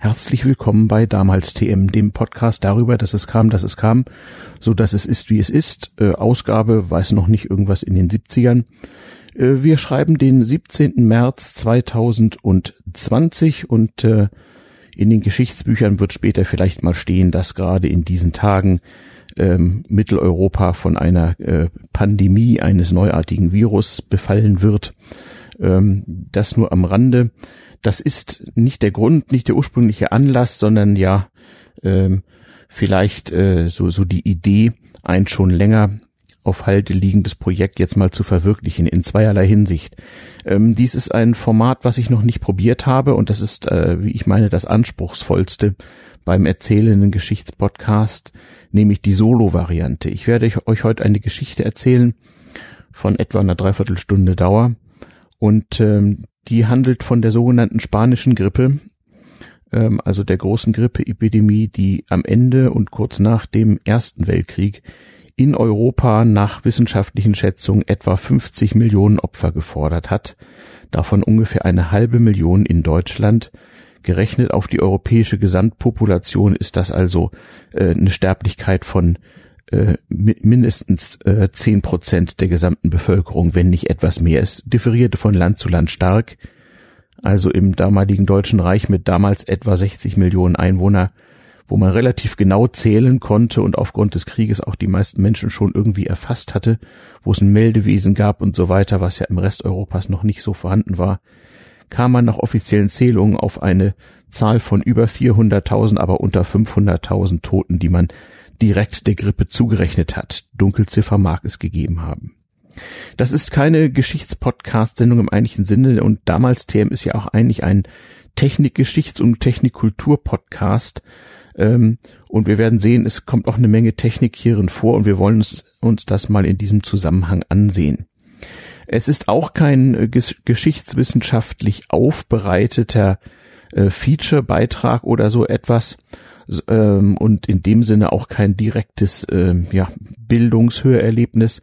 Herzlich willkommen bei Damals TM, dem Podcast darüber, dass es kam, dass es kam, so dass es ist, wie es ist. Äh, Ausgabe weiß noch nicht irgendwas in den 70ern. Äh, wir schreiben den 17. März 2020 und äh, in den Geschichtsbüchern wird später vielleicht mal stehen, dass gerade in diesen Tagen ähm, Mitteleuropa von einer äh, Pandemie eines neuartigen Virus befallen wird. Ähm, das nur am Rande das ist nicht der Grund, nicht der ursprüngliche Anlass, sondern ja ähm, vielleicht äh, so, so die Idee, ein schon länger auf Halte liegendes Projekt jetzt mal zu verwirklichen in zweierlei Hinsicht. Ähm, dies ist ein Format, was ich noch nicht probiert habe und das ist, äh, wie ich meine, das anspruchsvollste beim erzählenden Geschichtspodcast, nämlich die Solo-Variante. Ich werde euch heute eine Geschichte erzählen von etwa einer Dreiviertelstunde Dauer und ähm, die handelt von der sogenannten spanischen Grippe, ähm, also der großen Grippeepidemie, die am Ende und kurz nach dem Ersten Weltkrieg in Europa nach wissenschaftlichen Schätzungen etwa 50 Millionen Opfer gefordert hat, davon ungefähr eine halbe Million in Deutschland. Gerechnet auf die europäische Gesamtpopulation ist das also äh, eine Sterblichkeit von äh, mindestens äh, zehn äh, Prozent der gesamten Bevölkerung, wenn nicht etwas mehr. Es differierte von Land zu Land stark. Also im damaligen Deutschen Reich mit damals etwa 60 Millionen Einwohner, wo man relativ genau zählen konnte und aufgrund des Krieges auch die meisten Menschen schon irgendwie erfasst hatte, wo es ein Meldewesen gab und so weiter, was ja im Rest Europas noch nicht so vorhanden war, kam man nach offiziellen Zählungen auf eine Zahl von über 400.000, aber unter 500.000 Toten, die man direkt der Grippe zugerechnet hat. Dunkelziffer mag es gegeben haben. Das ist keine Geschichtspodcast-Sendung im eigentlichen Sinne und damals TM ist ja auch eigentlich ein Technikgeschichts- und Technikkultur-Podcast. Ähm, und wir werden sehen, es kommt auch eine Menge Technik hierin vor und wir wollen uns, uns das mal in diesem Zusammenhang ansehen. Es ist auch kein äh, geschichtswissenschaftlich aufbereiteter äh, Feature-Beitrag oder so etwas, ähm, und in dem Sinne auch kein direktes ähm, ja, Bildungshörerlebnis,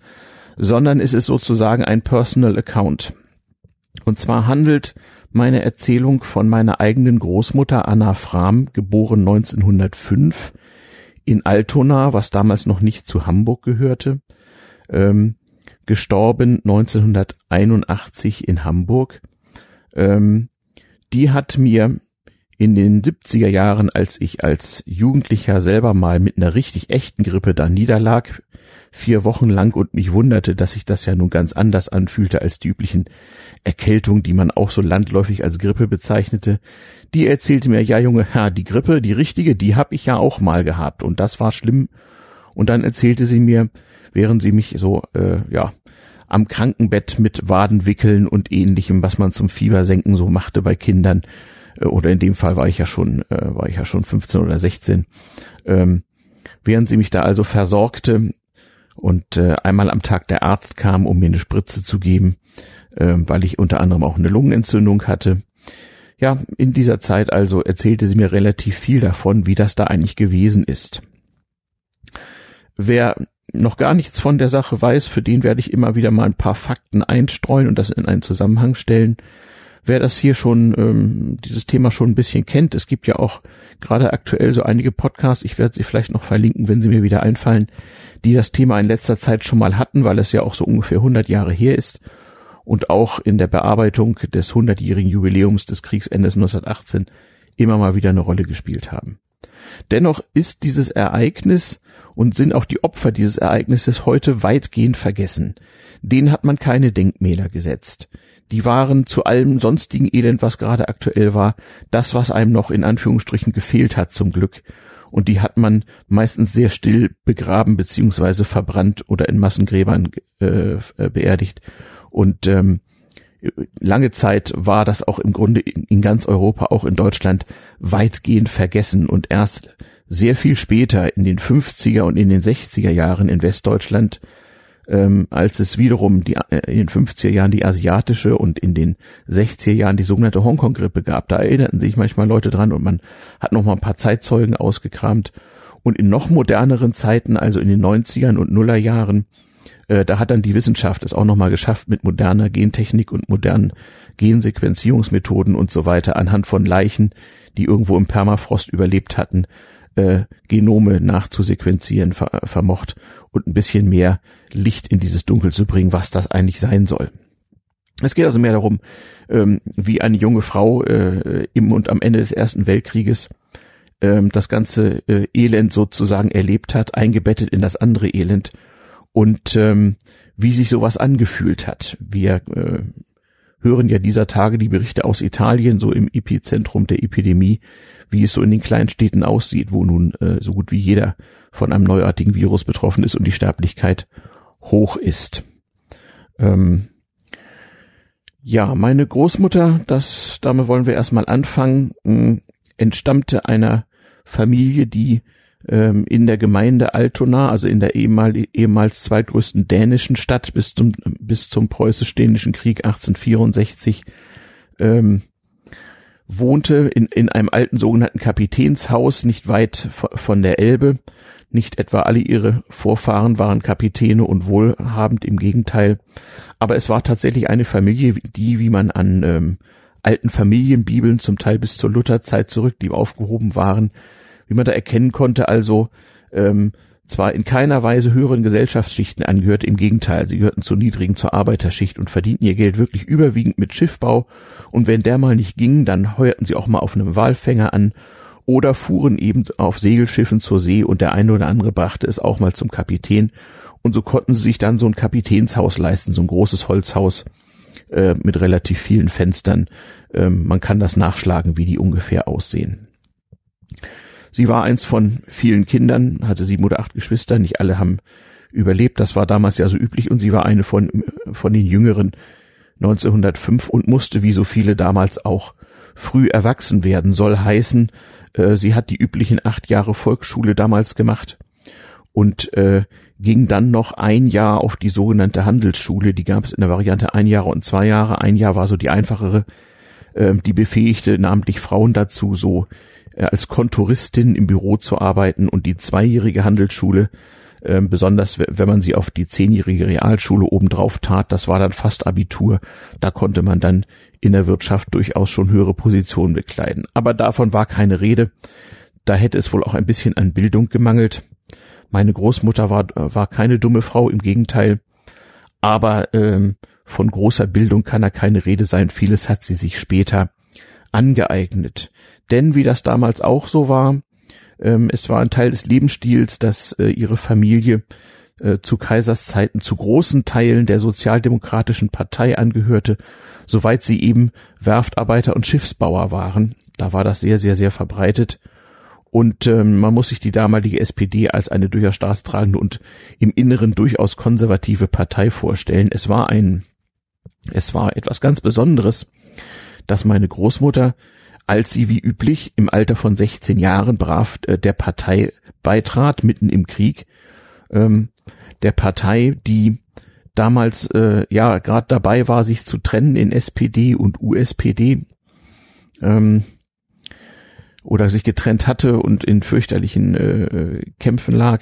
sondern es ist sozusagen ein Personal Account. Und zwar handelt meine Erzählung von meiner eigenen Großmutter Anna Frahm, geboren 1905 in Altona, was damals noch nicht zu Hamburg gehörte, ähm, gestorben 1981 in Hamburg. Ähm, die hat mir in den 70er Jahren, als ich als Jugendlicher selber mal mit einer richtig echten Grippe da niederlag, vier Wochen lang und mich wunderte, dass sich das ja nun ganz anders anfühlte als die üblichen Erkältungen, die man auch so landläufig als Grippe bezeichnete, die erzählte mir, ja Junge, ja, die Grippe, die richtige, die hab ich ja auch mal gehabt und das war schlimm. Und dann erzählte sie mir, während sie mich so, äh, ja, am Krankenbett mit Wadenwickeln und ähnlichem, was man zum Fiebersenken so machte bei Kindern, oder in dem Fall war ich ja schon, äh, war ich ja schon 15 oder 16, ähm, während sie mich da also versorgte und äh, einmal am Tag der Arzt kam, um mir eine Spritze zu geben, äh, weil ich unter anderem auch eine Lungenentzündung hatte. Ja, in dieser Zeit also erzählte sie mir relativ viel davon, wie das da eigentlich gewesen ist. Wer noch gar nichts von der Sache weiß, für den werde ich immer wieder mal ein paar Fakten einstreuen und das in einen Zusammenhang stellen wer das hier schon, ähm, dieses Thema schon ein bisschen kennt, es gibt ja auch gerade aktuell so einige Podcasts, ich werde sie vielleicht noch verlinken, wenn sie mir wieder einfallen, die das Thema in letzter Zeit schon mal hatten, weil es ja auch so ungefähr 100 Jahre her ist und auch in der Bearbeitung des 100-jährigen Jubiläums des Kriegsendes 1918 immer mal wieder eine Rolle gespielt haben. Dennoch ist dieses Ereignis und sind auch die Opfer dieses Ereignisses heute weitgehend vergessen. Denen hat man keine Denkmäler gesetzt die waren zu allem sonstigen Elend, was gerade aktuell war, das, was einem noch in Anführungsstrichen gefehlt hat zum Glück. Und die hat man meistens sehr still begraben beziehungsweise verbrannt oder in Massengräbern äh, äh, beerdigt. Und ähm, lange Zeit war das auch im Grunde in, ganz Europa, auch in Deutschland, weitgehend vergessen. Und erst sehr viel später, in den 50er und in den 60er Jahren in Westdeutschland, ähm, als es wiederum die, äh, in den 50er Jahren die asiatische und in den 60er Jahren die sogenannte Hongkong-Grippe gab. Da erinnerten sich manchmal Leute dran und man hat noch mal ein paar Zeitzeugen ausgekramt. Und in noch moderneren Zeiten, also in den 90ern und Nullerjahren, Äh, da hat dann die Wissenschaft es auch nochmal geschafft, mit moderner Gentechnik und modernen Gensequenzierungsmethoden und so weiter anhand von Leichen, die irgendwo im Permafrost überlebt hatten, äh, Genome nachzusequenzieren ver vermocht und ein bisschen mehr Licht in dieses Dunkel zu bringen, was das eigentlich sein soll. Es geht also mehr darum, ähm, wie eine junge Frau äh, im und am Ende des Ersten Weltkrieges ähm, das ganze äh, Elend sozusagen erlebt hat, eingebettet in das andere Elend und ähm, wie sich sowas angefühlt hat. Wir äh, hören ja dieser Tage die Berichte aus Italien, so im Epizentrum der Epidemie, wie es so in den kleinen Städten aussieht, wo nun äh, so gut wie jeder von einem neuartigen Virus betroffen ist und die Sterblichkeit hoch ist. Ähm, ja, meine Großmutter, das, damit wollen wir erstmal anfangen, hm, entstammte einer Familie, die ähm, in der Gemeinde Altona, also in der ehemal, ehemals zweitgrößten dänischen Stadt bis zum, bis zum preußisch-dänischen Krieg 1864, ähm, wohnte in, in einem alten sogenannten Kapitänshaus nicht weit von der Elbe. Nicht etwa alle ihre Vorfahren waren Kapitäne und wohlhabend, im Gegenteil. Aber es war tatsächlich eine Familie, die, wie man an ähm, alten Familienbibeln zum Teil bis zur Lutherzeit zurück, die aufgehoben waren, wie man da erkennen konnte, also ähm, zwar in keiner Weise höheren Gesellschaftsschichten angehört, im Gegenteil, sie gehörten zur niedrigen, zur Arbeiterschicht und verdienten ihr Geld wirklich überwiegend mit Schiffbau, und wenn der mal nicht ging, dann heuerten sie auch mal auf einem Walfänger an oder fuhren eben auf Segelschiffen zur See und der eine oder andere brachte es auch mal zum Kapitän und so konnten sie sich dann so ein Kapitänshaus leisten, so ein großes Holzhaus äh, mit relativ vielen Fenstern. Ähm, man kann das nachschlagen, wie die ungefähr aussehen. Sie war eins von vielen Kindern, hatte sieben oder acht Geschwister, nicht alle haben überlebt, das war damals ja so üblich und sie war eine von, von den Jüngeren 1905 und musste wie so viele damals auch früh erwachsen werden, soll heißen, äh, sie hat die üblichen acht Jahre Volksschule damals gemacht und äh, ging dann noch ein Jahr auf die sogenannte Handelsschule, die gab es in der Variante ein Jahr und zwei Jahre, ein Jahr war so die einfachere, äh, die befähigte namentlich Frauen dazu, so als Kontoristin im Büro zu arbeiten und die zweijährige Handelsschule, äh, besonders wenn man sie auf die zehnjährige Realschule obendrauf tat, das war dann fast Abitur, da konnte man dann in der Wirtschaft durchaus schon höhere Positionen bekleiden. Aber davon war keine Rede, da hätte es wohl auch ein bisschen an Bildung gemangelt. Meine Großmutter war, war keine dumme Frau, im Gegenteil, aber ähm, von großer Bildung kann da keine Rede sein. Vieles hat sie sich später angeeignet. Denn wie das damals auch so war, ähm, es war ein Teil des Lebensstils, dass äh, ihre Familie äh, zu Kaisers Zeiten zu großen Teilen der Sozialdemokratischen Partei angehörte, soweit sie eben Werftarbeiter und Schiffsbauer waren. Da war das sehr, sehr, sehr verbreitet. Und ähm, man muss sich die damalige SPD als eine durchaus staatstragende und im Inneren durchaus konservative Partei vorstellen. Es war ein, es war etwas ganz Besonderes, dass meine Großmutter, als sie wie üblich im Alter von 16 Jahren brav äh, der Partei beitrat, mitten im Krieg, ähm, der Partei, die damals äh, ja gerade dabei war, sich zu trennen in SPD und USPD ähm, oder sich getrennt hatte und in fürchterlichen äh, Kämpfen lag.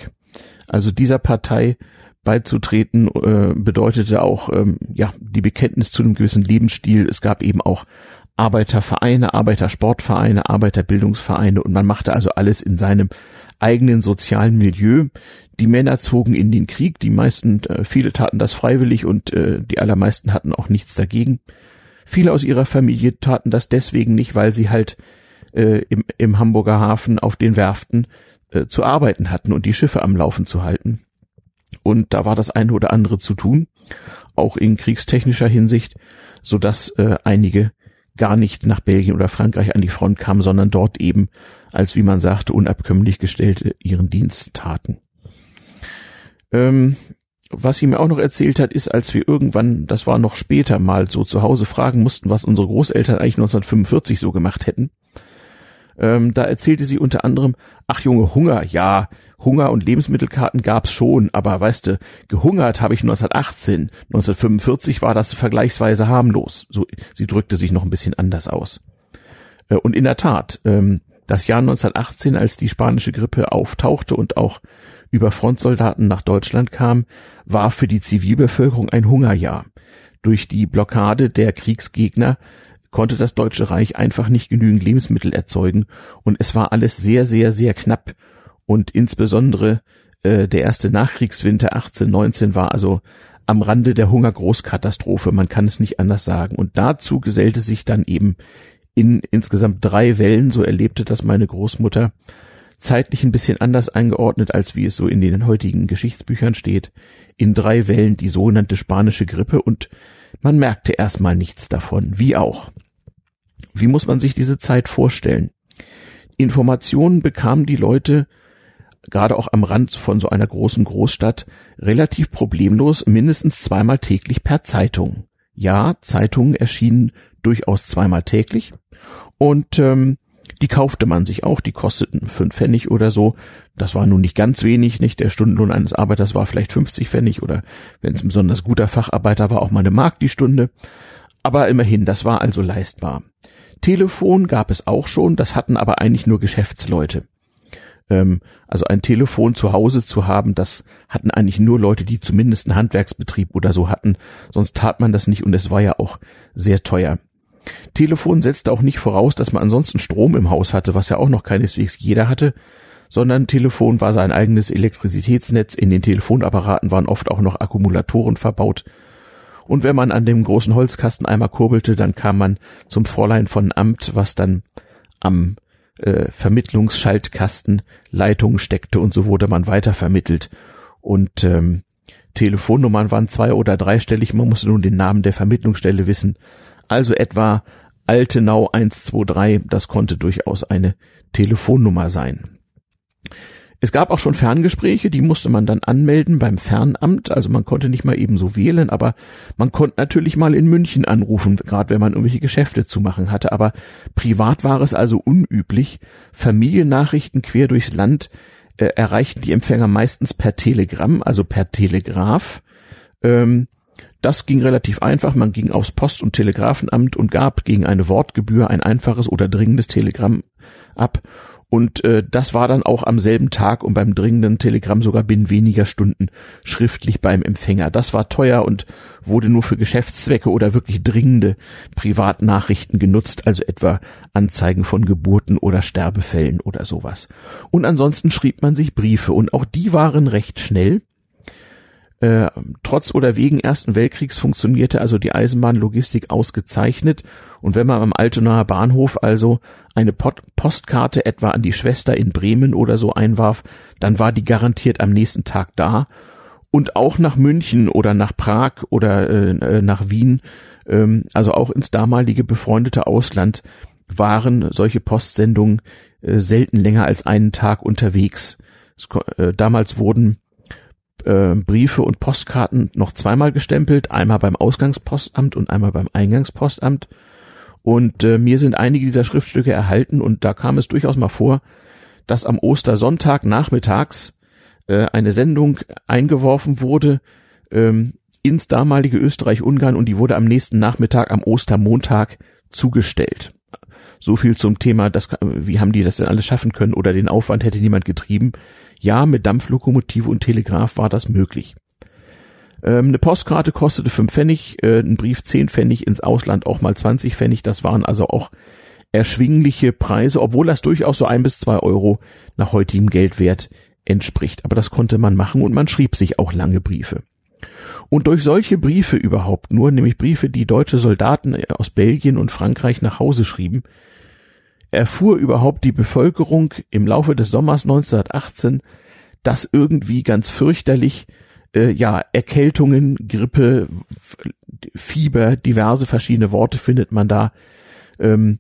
Also dieser Partei beizutreten äh, bedeutete auch ähm, ja die Bekenntnis zu einem gewissen Lebensstil. Es gab eben auch Arbeitervereine, Arbeitersportvereine, Arbeiterbildungsvereine und man machte also alles in seinem eigenen sozialen Milieu. Die Männer zogen in den Krieg, die meisten, äh, viele taten das freiwillig und äh, die allermeisten hatten auch nichts dagegen. Viele aus ihrer Familie taten das deswegen nicht, weil sie halt äh, im, im Hamburger Hafen auf den Werften zu arbeiten hatten und die Schiffe am Laufen zu halten. Und da war das eine oder andere zu tun, auch in kriegstechnischer Hinsicht, so dass äh, einige gar nicht nach Belgien oder Frankreich an die Front kamen, sondern dort eben als, wie man sagte, unabkömmlich gestellte ihren Dienst taten. Ähm, was sie mir auch noch erzählt hat, ist, als wir irgendwann, das war noch später mal so zu Hause fragen mussten, was unsere Großeltern eigentlich 1945 so gemacht hätten, ähm, da erzählte sie unter anderem, ach Junge, Hunger, ja, Hunger und Lebensmittelkarten gab's schon, aber weißt du, gehungert habe ich 1918, 1945 war das vergleichsweise harmlos. So, sie drückte sich noch ein bisschen anders aus. Äh, und in der Tat, ähm, Das Jahr 1918, als die spanische Grippe auftauchte und auch über Frontsoldaten nach Deutschland kam, war für die Zivilbevölkerung ein Hungerjahr. Durch die Blockade der Kriegsgegner konnte das Deutsche Reich einfach nicht genügend Lebensmittel erzeugen. Und es war alles sehr, sehr, sehr knapp. Und insbesondere äh, der erste Nachkriegswinter 1819 war also am Rande der Hungergroßkatastrophe, man kann es nicht anders sagen. Und dazu gesellte sich dann eben in insgesamt drei Wellen, so erlebte das meine Großmutter, zeitlich ein bisschen anders eingeordnet, als wie es so in den heutigen Geschichtsbüchern steht, in drei Wellen die sogenannte spanische Grippe. Und man merkte erstmal nichts davon, wie auch. Wie muss man sich diese Zeit vorstellen? Informationen bekamen die Leute gerade auch am Rand von so einer großen Großstadt relativ problemlos mindestens zweimal täglich per Zeitung. Ja, Zeitungen erschienen durchaus zweimal täglich und ähm, die kaufte man sich auch, die kosteten fünf Pfennig oder so. Das war nun nicht ganz wenig, nicht? Der Stundenlohn eines Arbeiters war vielleicht 50 Pfennig oder wenn es ein besonders guter Facharbeiter war, auch mal eine Mark die Stunde. Aber immerhin, das war also leistbar. Telefon gab es auch schon, das hatten aber eigentlich nur Geschäftsleute. Ähm, also ein Telefon zu Hause zu haben, das hatten eigentlich nur Leute, die zumindest einen Handwerksbetrieb oder so hatten, sonst tat man das nicht und es war ja auch sehr teuer. Telefon setzte auch nicht voraus, dass man ansonsten Strom im Haus hatte, was ja auch noch keineswegs jeder hatte, sondern Telefon war sein eigenes Elektrizitätsnetz, in den Telefonapparaten waren oft auch noch Akkumulatoren verbaut, und wenn man an dem großen Holzkasten einmal kurbelte, dann kam man zum Fräulein von Amt, was dann am äh, Vermittlungsschaltkasten Leitungen steckte und so wurde man weiter vermittelt. Und ähm, Telefonnummern waren zwei- oder dreistellig, man musste nun den Namen der Vermittlungsstelle wissen. Also etwa Altenau 123, das konnte durchaus eine Telefonnummer sein. Es gab auch schon Ferngespräche, die musste man dann anmelden beim Fernamt. Also man konnte nicht mal eben so wählen, aber man konnte natürlich mal in München anrufen, gerade wenn man irgendwelche Geschäfte zu machen hatte. Aber privat war es also unüblich. Familiennachrichten quer durchs Land äh, erreichten die Empfänger meistens per Telegramm, also per Telegraph. Ähm, das ging relativ einfach. Man ging aufs Post- und Telegrafenamt und gab gegen eine Wortgebühr ein einfaches oder dringendes Telegramm ab und äh, das war dann auch am selben Tag und beim dringenden Telegramm sogar binnen weniger Stunden schriftlich beim Empfänger. Das war teuer und wurde nur für Geschäftszwecke oder wirklich dringende Privatnachrichten genutzt, also etwa Anzeigen von Geburten oder Sterbefällen oder sowas. Und ansonsten schrieb man sich Briefe und auch die waren recht schnell. Äh, trotz oder wegen Ersten Weltkriegs funktionierte also die Eisenbahnlogistik ausgezeichnet und wenn man am Altonaer Bahnhof also eine Postkarte etwa an die Schwester in Bremen oder so einwarf, dann war die garantiert am nächsten Tag da und auch nach München oder nach Prag oder äh, äh nach Wien, ähm, also auch ins damalige befreundete Ausland waren solche Postsendungen äh, selten länger als einen Tag unterwegs. Es, äh, damals wurden äh, Briefe und Postkarten noch zweimal gestempelt, einmal beim Ausgangspostamt und einmal beim Eingangspostamt. Und äh, mir sind einige dieser Schriftstücke erhalten und da kam es durchaus mal vor, dass am Ostersonntag nachmittags äh, eine Sendung eingeworfen wurde ähm, ins damalige Österreich-Ungarn und die wurde am nächsten Nachmittag am Ostermontag zugestellt. So viel zum Thema, das, wie haben die das denn alles schaffen können oder den Aufwand hätte niemand getrieben. Ja, mit Dampflokomotive und Telegraph war das möglich. Ähm, eine Postkarte kostete fünf Pfennig, äh, ein Brief zehn Pfennig, ins Ausland auch mal 20 Pfennig. Das waren also auch erschwingliche Preise, obwohl das durchaus so ein bis zwei Euro nach heutigem Geldwert entspricht. Aber das konnte man machen und man schrieb sich auch lange Briefe. Und durch solche Briefe überhaupt nur, nämlich Briefe, die deutsche Soldaten aus Belgien und Frankreich nach Hause schrieben, erfuhr überhaupt die Bevölkerung im Laufe des Sommers 1918, dass irgendwie ganz fürchterlich äh, ja Erkältungen, Grippe, Fieber, diverse verschiedene Worte findet man da ähm,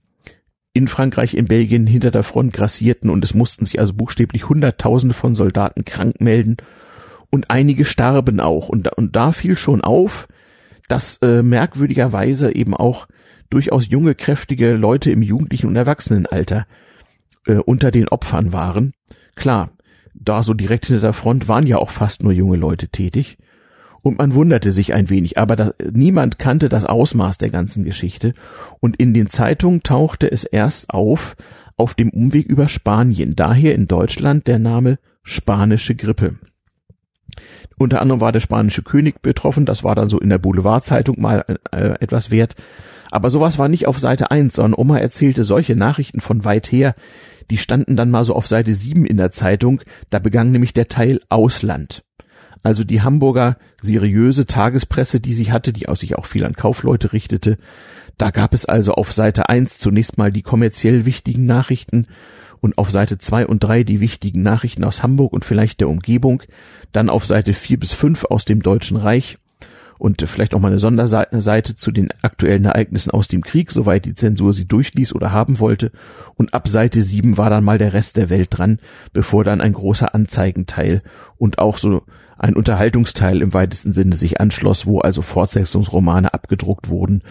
in Frankreich, in Belgien hinter der Front grassierten und es mussten sich also buchstäblich Hunderttausende von Soldaten krank melden und einige starben auch. Und, und da fiel schon auf, dass äh, merkwürdigerweise eben auch durchaus junge, kräftige Leute im jugendlichen und Erwachsenenalter äh, unter den Opfern waren. Klar, da so direkt hinter der Front waren ja auch fast nur junge Leute tätig. Und man wunderte sich ein wenig, aber das, niemand kannte das Ausmaß der ganzen Geschichte. Und in den Zeitungen tauchte es erst auf, auf dem Umweg über Spanien. Daher in Deutschland der Name spanische Grippe. Unter anderem war der spanische König betroffen, das war dann so in der Boulevardzeitung mal äh, etwas wert. Aber sowas war nicht auf Seite 1, sondern Oma erzählte solche Nachrichten von weit her, die standen dann mal so auf Seite 7 in der Zeitung, da begann nämlich der Teil Ausland. Also die Hamburger seriöse Tagespresse, die sie hatte, die aus sich auch viel an Kaufleute richtete, da gab es also auf Seite 1 zunächst mal die kommerziell wichtigen Nachrichten und auf Seite 2 und 3 die wichtigen Nachrichten aus Hamburg und vielleicht der Umgebung, dann auf Seite 4 bis 5 aus dem Deutschen Reich und vielleicht auch mal eine Sonderseite zu den aktuellen Ereignissen aus dem Krieg, soweit die Zensur sie durchließ oder haben wollte. Und ab Seite 7 war dann mal der Rest der Welt dran, bevor dann ein großer Anzeigenteil und auch so ein Unterhaltungsteil im weitesten Sinne sich anschloss, wo also Fortsetzungsromane abgedruckt wurden,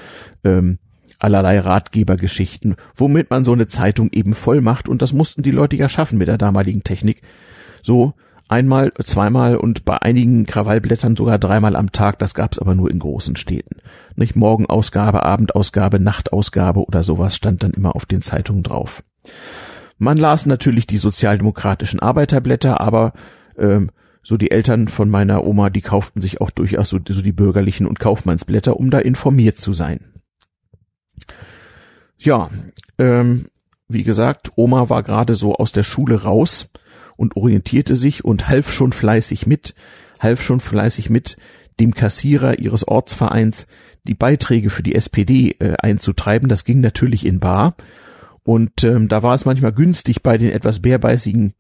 ähm, allerlei Ratgebergeschichten, womit man so eine Zeitung eben voll macht und das mussten die Leute ja schaffen mit der damaligen Technik. So einmal, zweimal und bei einigen Krawallblättern sogar dreimal am Tag, das gab's aber nur in großen Städten. Nicht Morgenausgabe, Abendausgabe, Nachtausgabe oder sowas stand dann immer auf den Zeitungen drauf. Man las natürlich die sozialdemokratischen Arbeiterblätter, aber ähm, so die Eltern von meiner Oma, die kauften sich auch durchaus so, so die bürgerlichen und Kaufmannsblätter, um da informiert zu sein. Ja, ähm, wie gesagt, Oma war gerade so aus der Schule raus und orientierte sich und half schon fleißig mit, half schon fleißig mit, dem Kassierer ihres Ortsvereins die Beiträge für die SPD äh, einzutreiben. Das ging natürlich in Bar. Und ähm, da war es manchmal günstig, bei den etwas bärbeißigen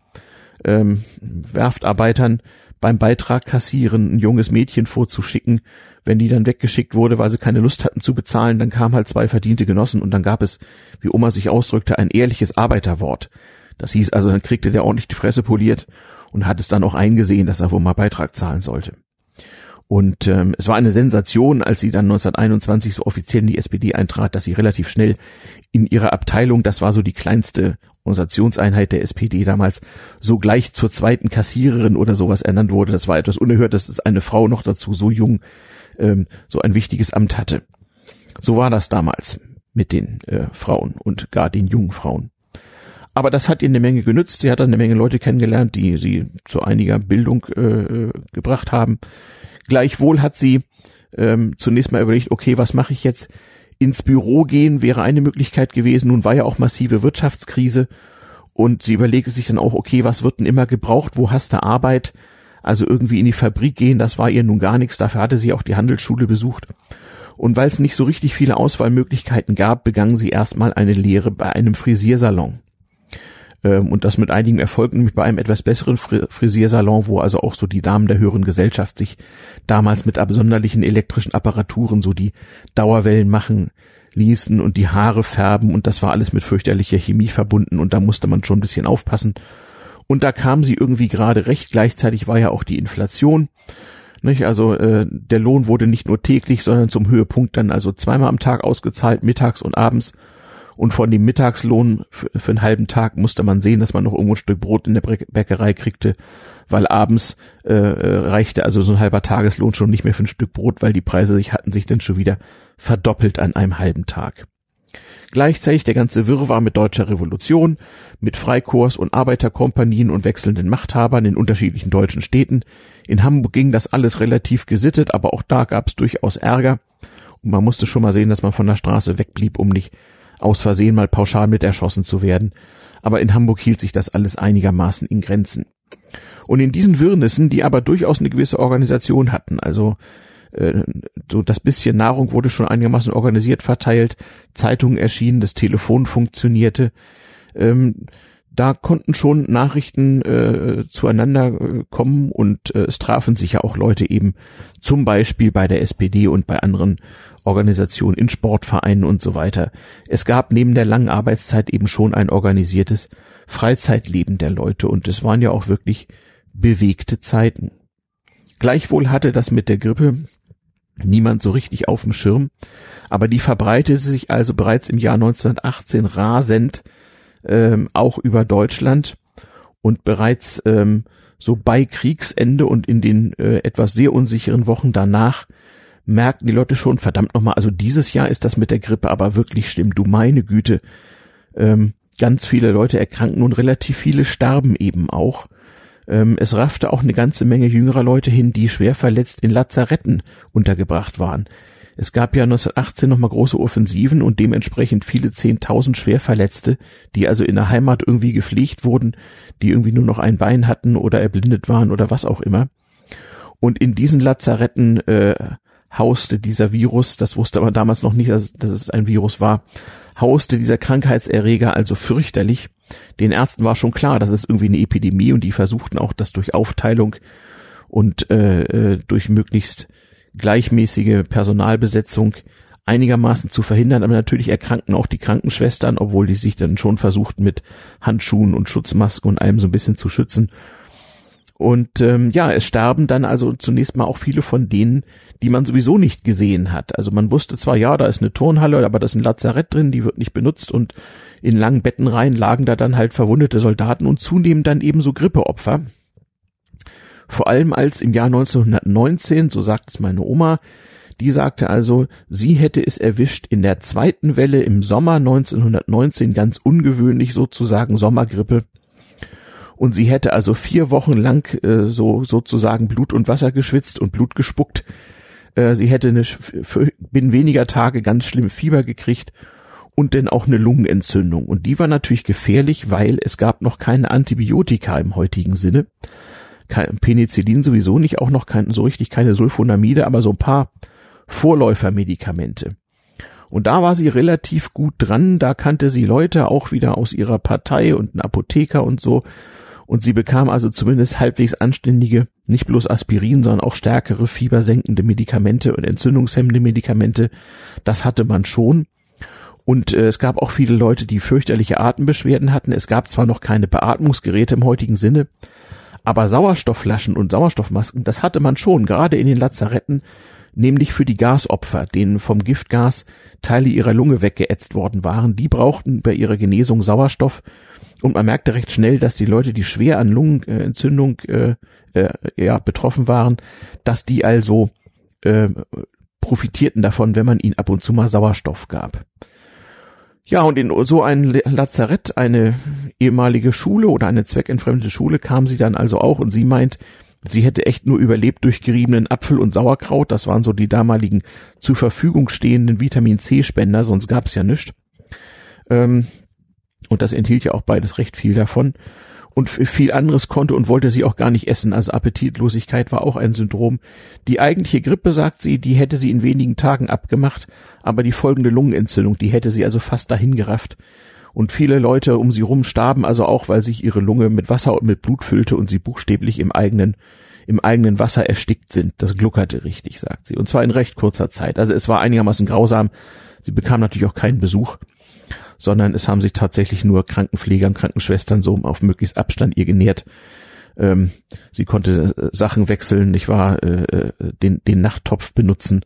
ähm, Werftarbeitern beim Beitrag kassieren ein junges Mädchen vorzuschicken. Wenn die dann weggeschickt wurde, weil sie keine Lust hatten zu bezahlen, dann kamen halt zwei verdiente Genossen und dann gab es, wie Oma sich ausdrückte, ein ehrliches Arbeiterwort. Das hieß also, dann kriegte der ordentlich die Fresse poliert und hat es dann auch eingesehen, dass er wohl mal Beitrag zahlen sollte. Und ähm, es war eine Sensation, als sie dann 1921 so offiziell in die SPD eintrat, dass sie relativ schnell in ihrer Abteilung, das war so die kleinste Organisationseinheit der SPD damals, so gleich zur zweiten Kassiererin oder sowas ernannt wurde. Das war etwas unerhört, dass es eine Frau noch dazu so jung ähm, so ein wichtiges Amt hatte. So war das damals mit den äh, Frauen und gar den jungen Frauen. Aber das hat ihr eine Menge genützt. Sie hat dann eine Menge Leute kennengelernt, die sie zu einiger Bildung äh, gebracht haben. Gleichwohl hat sie ähm, zunächst mal überlegt, okay, was mache ich jetzt? Ins Büro gehen wäre eine Möglichkeit gewesen. Nun war ja auch massive Wirtschaftskrise und sie überlegte sich dann auch, okay, was wird denn immer gebraucht? Wo hast du Arbeit? Also irgendwie in die Fabrik gehen, das war ihr nun gar nichts. Dafür hatte sie auch die Handelsschule besucht. Und weil es nicht so richtig viele Auswahlmöglichkeiten gab, begann sie erstmal eine Lehre bei einem Frisiersalon ähm, und das mit einigen Erfolgen, nämlich bei einem etwas besseren Frisiersalon, wo also auch so die Damen der höheren Gesellschaft sich damals mit absonderlichen elektrischen Apparaturen so die Dauerwellen machen ließen und die Haare färben und das war alles mit fürchterlicher Chemie verbunden und da musste man schon ein bisschen aufpassen. Und da kam sie irgendwie gerade recht. Gleichzeitig war ja auch die Inflation. Nicht? Also äh, der Lohn wurde nicht nur täglich, sondern zum Höhepunkt dann also zweimal am Tag ausgezahlt, mittags und abends. Und von dem Mittagslohn für, für einen halben Tag musste man sehen, dass man noch irgendwo ein Stück Brot in der Bäckerei kriegte, weil abends äh, reichte also so ein halber Tageslohn schon nicht mehr für ein Stück Brot, weil die Preise sich hatten sich dann schon wieder verdoppelt an einem halben Tag. Gleichzeitig der ganze Wirrwarr mit deutscher Revolution, mit Freikorps und Arbeiterkompanien und wechselnden Machthabern in unterschiedlichen deutschen Städten. In Hamburg ging das alles relativ gesittet, aber auch da gab es durchaus Ärger. Und man musste schon mal sehen, dass man von der Straße wegblieb, um nicht aus Versehen mal pauschal mit erschossen zu werden. Aber in Hamburg hielt sich das alles einigermaßen in Grenzen. Und in diesen Wirrnissen, die aber durchaus eine gewisse Organisation hatten, also äh, so das bisschen Nahrung wurde schon einigermaßen organisiert verteilt, Zeitungen erschienen, das Telefon funktionierte, ähm, da konnten schon Nachrichten äh, zueinander äh, kommen und äh, es trafen sich ja auch Leute eben zum Beispiel bei der SPD und bei anderen Organisationen in Sportvereinen und so weiter. Es gab neben der langen Arbeitszeit eben schon ein organisiertes Freizeitleben der Leute und es waren ja auch wirklich bewegte Zeiten. Gleichwohl hatte das mit der Grippe niemand so richtig auf dem Schirm, aber die verbreitete sich also bereits im Jahr 1918 rasend ähm, auch über Deutschland und bereits ähm, so bei Kriegsende und in den äh, etwas sehr unsicheren Wochen danach merkten die Leute schon, verdammt nochmal, also dieses Jahr ist das mit der Grippe aber wirklich schlimm, du meine Güte. Ähm, ganz viele Leute erkranken und relativ viele starben eben auch. Ähm, es raffte auch eine ganze Menge jüngerer Leute hin, die schwer verletzt in Lazaretten untergebracht waren. Es gab ja 1918 nochmal große Offensiven und dementsprechend viele Zehntausend Schwerverletzte, die also in der Heimat irgendwie gepflegt wurden, die irgendwie nur noch ein Bein hatten oder erblindet waren oder was auch immer. Und in diesen Lazaretten äh, hauste dieser Virus, das wusste man damals noch nicht, dass, dass es ein Virus war, hauste dieser Krankheitserreger also fürchterlich. Den Ärzten war schon klar, das ist irgendwie eine Epidemie und die versuchten auch das durch Aufteilung und äh, äh durch möglichst gleichmäßige Personalbesetzung einigermaßen zu verhindern, aber natürlich erkrankten auch die Krankenschwestern, obwohl die sich dann schon versuchten mit Handschuhen und Schutzmasken und allem so ein bisschen zu schützen. Und ähm, ja, es starben dann also zunächst mal auch viele von denen, die man sowieso nicht gesehen hat. Also man wusste zwar, ja, da ist eine Turnhalle, aber da ist ein Lazarett drin, die wird nicht benutzt und in langen Bettenreihen lagen da dann halt verwundete Soldaten und zunehmend dann ebenso Grippeopfer. Vor allem als im Jahr 1919, so sagt es meine Oma, die sagte also, sie hätte es erwischt in der zweiten Welle im Sommer 1919, ganz ungewöhnlich sozusagen Sommergrippe. Und sie hätte also vier Wochen lang äh, so sozusagen Blut und Wasser geschwitzt und Blut gespuckt. Äh, sie hätte eine, für, binnen weniger Tage ganz schlimm Fieber gekriegt und dann auch eine Lungenentzündung. Und die war natürlich gefährlich, weil es gab noch keine Antibiotika im heutigen Sinne kein Penicillin sowieso nicht, auch noch kein, so richtig keine Sulfonamide, aber so ein paar Vorläufermedikamente. Und da war sie relativ gut dran, da kannte sie Leute auch wieder aus ihrer Partei und einen Apotheker und so. Und sie bekam also zumindest halbwegs anständige, nicht bloß Aspirin, sondern auch stärkere fiebersenkende Medikamente und entzündungshemmende Medikamente. Das hatte man schon. Und äh, es gab auch viele Leute, die fürchterliche Atembeschwerden hatten. Es gab zwar noch keine Beatmungsgeräte im heutigen Sinne, aber Sauerstoffflaschen und Sauerstoffmasken, das hatte man schon, gerade in den Lazaretten, nämlich für die Gasopfer, denen vom Giftgas Teile ihrer Lunge weggeätzt worden waren. Die brauchten bei ihrer Genesung Sauerstoff. Und man merkte recht schnell, dass die Leute, die schwer an Lungenentzündung äh, äh, ja, betroffen waren, dass die also äh, profitierten davon, wenn man ihnen ab und zu mal Sauerstoff gab. Ja, und in so ein Lazarett, eine ehemalige Schule oder eine zweckentfremdete Schule, kam sie dann also auch und sie meint, sie hätte echt nur überlebt durch geriebenen Apfel und Sauerkraut. Das waren so die damaligen zur Verfügung stehenden Vitamin C-Spender, sonst gab's ja nichts. Ähm, und das enthielt ja auch beides recht viel davon und viel anderes konnte und wollte sie auch gar nicht essen. Also Appetitlosigkeit war auch ein Syndrom. Die eigentliche Grippe, sagt sie, die hätte sie in wenigen Tagen abgemacht, aber die folgende Lungenentzündung, die hätte sie also fast dahin gerafft. Und viele Leute um sie rum starben also auch, weil sich ihre Lunge mit Wasser und mit Blut füllte und sie buchstäblich im eigenen im eigenen Wasser erstickt sind. Das gluckerte richtig, sagt sie. Und zwar in recht kurzer Zeit. Also es war einigermaßen grausam. Sie bekam natürlich auch keinen Besuch sondern es haben sich tatsächlich nur Krankenpfleger und Krankenschwestern so auf möglichst Abstand ihr genährt. Ähm, sie konnte äh, Sachen wechseln, nicht wahr, äh, äh, den, den Nachttopf benutzen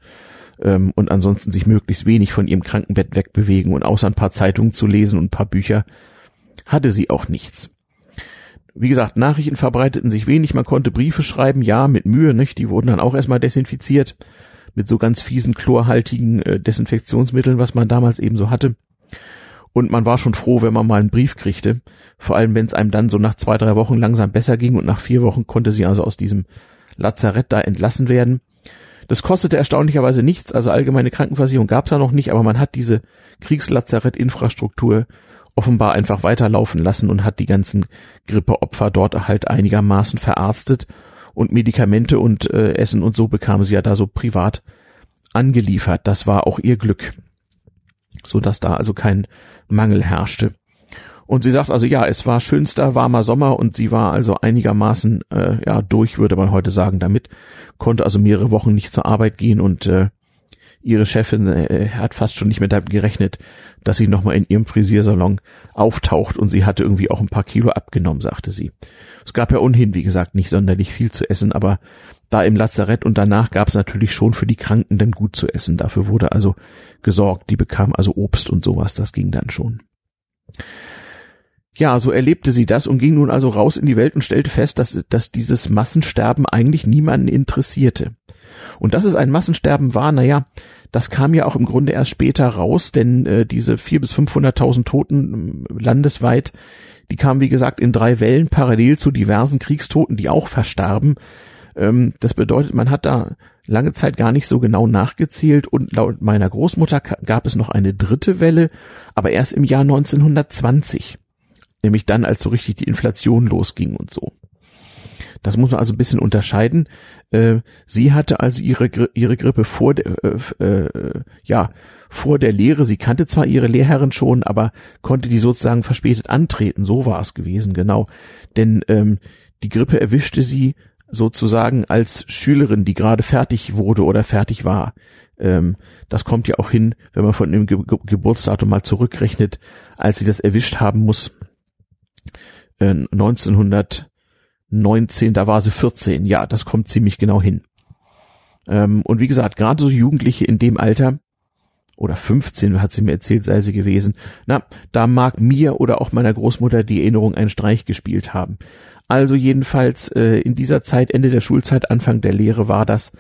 ähm, und ansonsten sich möglichst wenig von ihrem Krankenbett wegbewegen und außer ein paar Zeitungen zu lesen und ein paar Bücher hatte sie auch nichts. Wie gesagt, Nachrichten verbreiteten sich wenig, man konnte Briefe schreiben, ja, mit Mühe, nicht? Die wurden dann auch erstmal desinfiziert mit so ganz fiesen chlorhaltigen äh, Desinfektionsmitteln, was man damals eben so hatte. Und man war schon froh, wenn man mal einen Brief kriegte. Vor allem, wenn es einem dann so nach zwei, drei Wochen langsam besser ging und nach vier Wochen konnte sie also aus diesem Lazarett da entlassen werden. Das kostete erstaunlicherweise nichts, also allgemeine Krankenversicherung gab es ja noch nicht, aber man hat diese Kriegslazarett-Infrastruktur offenbar einfach weiterlaufen lassen und hat die ganzen Grippeopfer dort halt einigermaßen verarztet und Medikamente und äh, Essen und so bekamen sie ja da so privat angeliefert. Das war auch ihr Glück so dass da also kein Mangel herrschte. Und sie sagt also, ja, es war schönster warmer Sommer und sie war also einigermaßen äh, ja durch, würde man heute sagen, damit konnte also mehrere Wochen nicht zur Arbeit gehen und äh, ihre Chefin äh, hat fast schon nicht mehr damit gerechnet, dass sie nochmal in ihrem Frisiersalon auftaucht und sie hatte irgendwie auch ein paar Kilo abgenommen, sagte sie. Es gab ja ohnehin, wie gesagt, nicht sonderlich viel zu essen, aber da im Lazarett und danach gab es natürlich schon für die Kranken dann gut zu essen. Dafür wurde also gesorgt. Die bekamen also Obst und sowas. Das ging dann schon. Ja, so erlebte sie das und ging nun also raus in die Welt und stellte fest, dass, dass dieses Massensterben eigentlich niemanden interessierte. Und dass es ein Massensterben war, naja, das kam ja auch im Grunde erst später raus, denn äh, diese vier bis 500.000 Toten landesweit, die kamen wie gesagt in drei Wellen parallel zu diversen Kriegstoten, die auch verstarben. Ähm, das bedeutet, man hat da lange Zeit gar nicht so genau nachgezählt und laut meiner Großmutter gab es noch eine dritte Welle, aber erst im Jahr 1920. Nämlich dann, als so richtig die Inflation losging und so. Das muss man also ein bisschen unterscheiden. Äh, sie hatte also ihre, ihre Grippe vor der, äh, äh, ja, vor der Lehre. Sie kannte zwar ihre Lehrherrin schon, aber konnte die sozusagen verspätet antreten. So war es gewesen, genau. Denn ähm, die Grippe erwischte sie sozusagen als Schülerin, die gerade fertig wurde oder fertig war. Ähm, das kommt ja auch hin, wenn man von dem Ge Ge Geburtsdatum mal zurückrechnet, als sie das erwischt haben muss. Äh, 1919, da war sie 14. Ja, das kommt ziemlich genau hin. Ähm, und wie gesagt, gerade so Jugendliche in dem Alter, oder 15 hat sie mir erzählt, sei sie gewesen. Na, da mag mir oder auch meiner Großmutter die Erinnerung einen Streich gespielt haben. Also jedenfalls äh, in dieser Zeit, Ende der Schulzeit, Anfang der Lehre war das.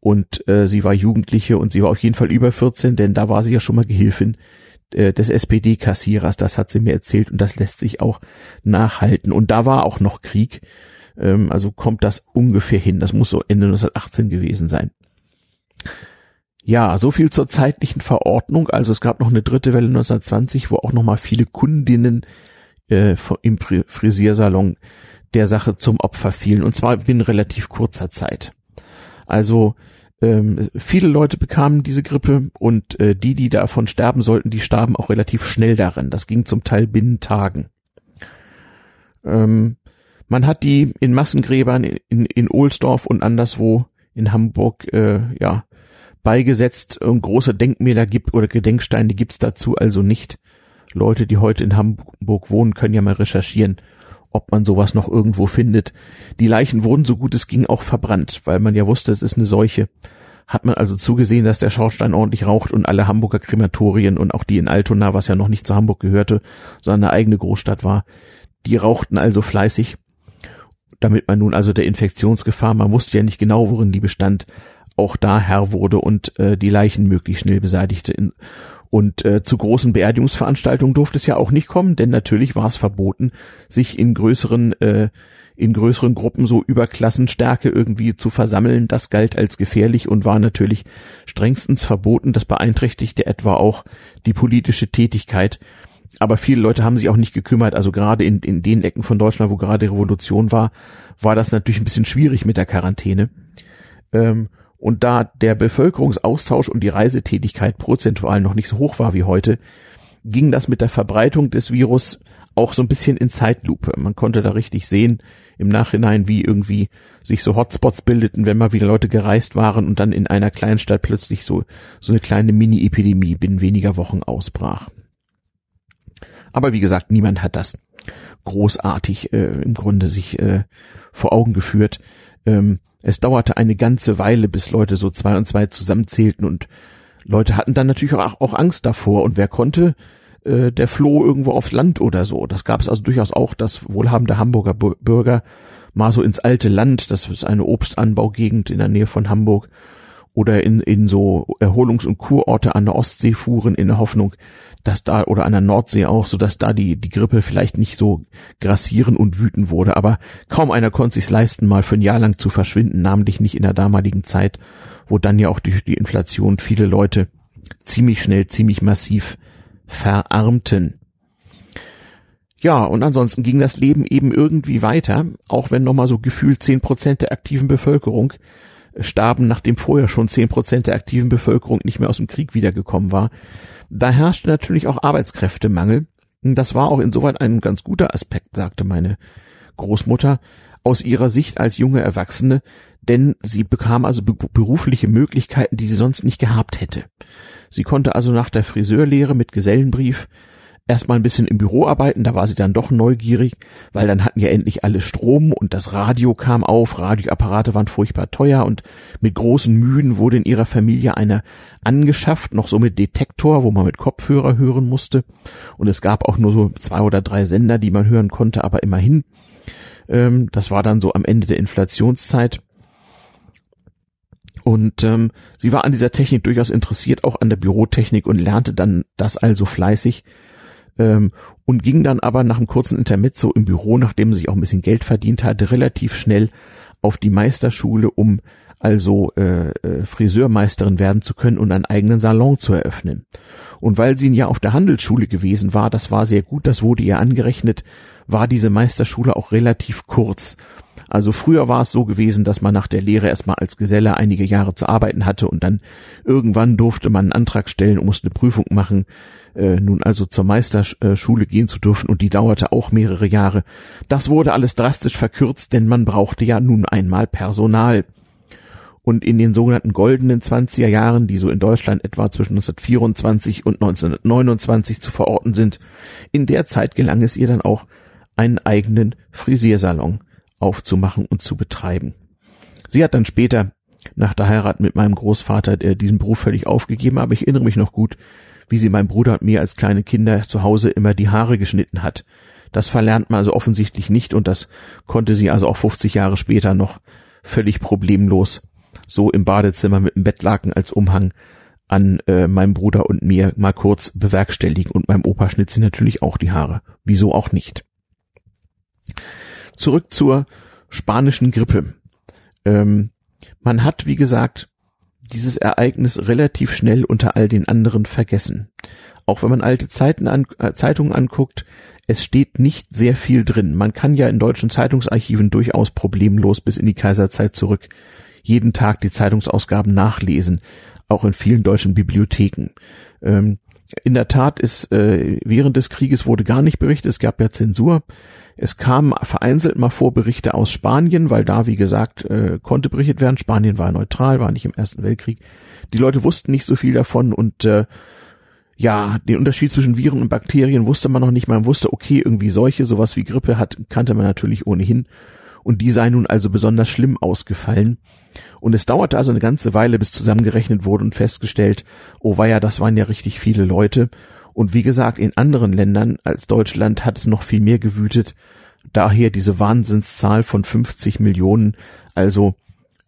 Und äh, sie war Jugendliche und sie war auf jeden Fall über 14, denn da war sie ja schon mal Gehilfin äh, des SPD-Kassierers. Das hat sie mir erzählt und das lässt sich auch nachhalten. Und da war auch noch Krieg. Ähm, also kommt das ungefähr hin. Das muss so Ende 1918 gewesen sein. Ja, so viel zur zeitlichen Verordnung. Also es gab noch eine dritte Welle 1920, wo auch noch mal viele Kundinnen äh, im Frisiersalon der Sache zum Opfer fielen, und zwar binnen relativ kurzer Zeit. Also ähm, viele Leute bekamen diese Grippe und äh, die, die davon sterben sollten, die starben auch relativ schnell daran. Das ging zum Teil binnen Tagen. Ähm, man hat die in Massengräbern in, in Ohlsdorf und anderswo in Hamburg äh, ja beigesetzt und große Denkmäler gibt oder Gedenksteine gibt's dazu also nicht. Leute, die heute in Hamburg wohnen, können ja mal recherchieren ob man sowas noch irgendwo findet. Die Leichen wurden so gut es ging auch verbrannt, weil man ja wusste, es ist eine Seuche. Hat man also zugesehen, dass der Schornstein ordentlich raucht und alle Hamburger Krematorien und auch die in Altona, was ja noch nicht zu Hamburg gehörte, sondern eine eigene Großstadt war, die rauchten also fleißig, damit man nun also der Infektionsgefahr, man wusste ja nicht genau, worin die bestand, auch da Herr wurde und äh, die Leichen möglichst schnell beseitigte. In, und äh, zu großen Beerdigungsveranstaltungen durfte es ja auch nicht kommen, denn natürlich war es verboten, sich in größeren äh, in größeren Gruppen so über Klassenstärke irgendwie zu versammeln. Das galt als gefährlich und war natürlich strengstens verboten. Das beeinträchtigte etwa auch die politische Tätigkeit. Aber viele Leute haben sich auch nicht gekümmert. Also gerade in, in den Ecken von Deutschland, wo gerade Revolution war, war das natürlich ein bisschen schwierig mit der Quarantäne. Ähm, und da der Bevölkerungsaustausch und die Reisetätigkeit prozentual noch nicht so hoch war wie heute, ging das mit der Verbreitung des Virus auch so ein bisschen in Zeitlupe. Man konnte da richtig sehen im Nachhinein, wie irgendwie sich so Hotspots bildeten, wenn mal wieder Leute gereist waren und dann in einer kleinen Stadt plötzlich so, so eine kleine Mini-Epidemie binnen weniger Wochen ausbrach. Aber wie gesagt, niemand hat das großartig äh, im Grunde sich äh, vor Augen geführt. Ähm, es dauerte eine ganze Weile, bis Leute so zwei und zwei zusammenzählten und Leute hatten dann natürlich auch, auch Angst davor und wer konnte, äh, der floh irgendwo aufs Land oder so. Das gab es also durchaus auch, dass wohlhabende Hamburger Bürger mal so ins alte Land, das ist eine Obstanbaugegend in der Nähe von Hamburg, oder in, in so Erholungs- und Kurorte an der Ostsee fuhren in der Hoffnung, dass da oder an der Nordsee auch, so dass da die die Grippe vielleicht nicht so grassieren und wüten wurde. Aber kaum einer konnte sich leisten, mal für ein Jahr lang zu verschwinden, namentlich nicht in der damaligen Zeit, wo dann ja auch durch die Inflation viele Leute ziemlich schnell, ziemlich massiv verarmten. Ja, und ansonsten ging das Leben eben irgendwie weiter, auch wenn nochmal so gefühlt zehn Prozent der aktiven Bevölkerung starben, nachdem vorher schon zehn Prozent der aktiven Bevölkerung nicht mehr aus dem Krieg wiedergekommen war. Da herrschte natürlich auch Arbeitskräftemangel. Das war auch insoweit ein ganz guter Aspekt, sagte meine Großmutter, aus ihrer Sicht als junge Erwachsene, denn sie bekam also berufliche Möglichkeiten, die sie sonst nicht gehabt hätte. Sie konnte also nach der Friseurlehre mit Gesellenbrief erstmal ein bisschen im Büro arbeiten, da war sie dann doch neugierig, weil dann hatten ja endlich alle Strom und das Radio kam auf, Radioapparate waren furchtbar teuer und mit großen Mühen wurde in ihrer Familie einer angeschafft, noch so mit Detektor, wo man mit Kopfhörer hören musste. Und es gab auch nur so zwei oder drei Sender, die man hören konnte, aber immerhin, ähm, das war dann so am Ende der Inflationszeit. Und ähm, sie war an dieser Technik durchaus interessiert, auch an der Bürotechnik und lernte dann das also fleißig ähm, und ging dann aber nach einem kurzen Intermezzo im Büro, nachdem sie sich auch ein bisschen Geld verdient hatte, relativ schnell auf die Meisterschule, um also äh, äh, Friseurmeisterin werden zu können und einen eigenen Salon zu eröffnen. Und weil sie ein Jahr auf der Handelsschule gewesen war, das war sehr gut, das wurde ihr angerechnet, war diese Meisterschule auch relativ kurz. Also früher war es so gewesen, dass man nach der Lehre erstmal als Geselle einige Jahre zu arbeiten hatte und dann irgendwann durfte man einen Antrag stellen und musste eine Prüfung machen, äh, nun also zur Meisterschule gehen zu dürfen und die dauerte auch mehrere Jahre. Das wurde alles drastisch verkürzt, denn man brauchte ja nun einmal Personal. Und in den sogenannten goldenen 20er Jahren, die so in Deutschland etwa zwischen 1924 und 1929 zu verorten sind, in der Zeit gelang es ihr dann auch, einen eigenen Frisiersalon aufzumachen und zu betreiben. Sie hat dann später nach der Heirat mit meinem Großvater diesen Beruf völlig aufgegeben, aber ich erinnere mich noch gut, wie sie meinem Bruder und mir als kleine Kinder zu Hause immer die Haare geschnitten hat. Das verlernt man also offensichtlich nicht und das konnte sie also auch 50 Jahre später noch völlig problemlos so im Badezimmer mit dem Bettlaken als Umhang an äh, meinem Bruder und mir mal kurz bewerkstelligen und meinem Opa schnitt sie natürlich auch die Haare. Wieso auch nicht? Zurück zur spanischen Grippe. Ähm, man hat, wie gesagt, dieses Ereignis relativ schnell unter all den anderen vergessen. Auch wenn man alte Zeiten an, äh, Zeitungen anguckt, es steht nicht sehr viel drin. Man kann ja in deutschen Zeitungsarchiven durchaus problemlos bis in die Kaiserzeit zurück jeden Tag die Zeitungsausgaben nachlesen, auch in vielen deutschen Bibliotheken. Ähm, in der Tat ist äh, während des Krieges wurde gar nicht berichtet, es gab ja Zensur. Es kamen vereinzelt mal vor Berichte aus Spanien, weil da, wie gesagt, äh, konnte berichtet werden. Spanien war neutral, war nicht im Ersten Weltkrieg. Die Leute wussten nicht so viel davon und äh, ja, den Unterschied zwischen Viren und Bakterien wusste man noch nicht. Man wusste, okay, irgendwie Seuche, sowas wie Grippe hat, kannte man natürlich ohnehin. Und die sei nun also besonders schlimm ausgefallen. Und es dauerte also eine ganze Weile, bis zusammengerechnet wurde und festgestellt, oh weia, das waren ja richtig viele Leute. Und wie gesagt, in anderen Ländern als Deutschland hat es noch viel mehr gewütet. Daher diese Wahnsinnszahl von 50 Millionen, also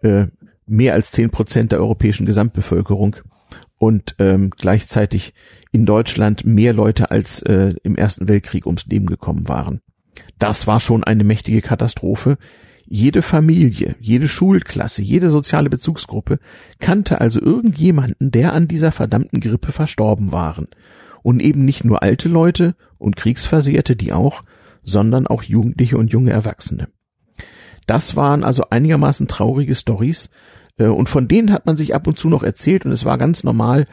äh, mehr als 10 Prozent der europäischen Gesamtbevölkerung und ähm, gleichzeitig in Deutschland mehr Leute als äh, im Ersten Weltkrieg ums Leben gekommen waren. Das war schon eine mächtige Katastrophe. Jede Familie, jede Schulklasse, jede soziale Bezugsgruppe kannte also irgendjemanden, der an dieser verdammten Grippe verstorben waren und eben nicht nur alte Leute und Kriegsversehrte, die auch, sondern auch Jugendliche und junge Erwachsene. Das waren also einigermaßen traurige Stories äh, und von denen hat man sich ab und zu noch erzählt und es war ganz normal,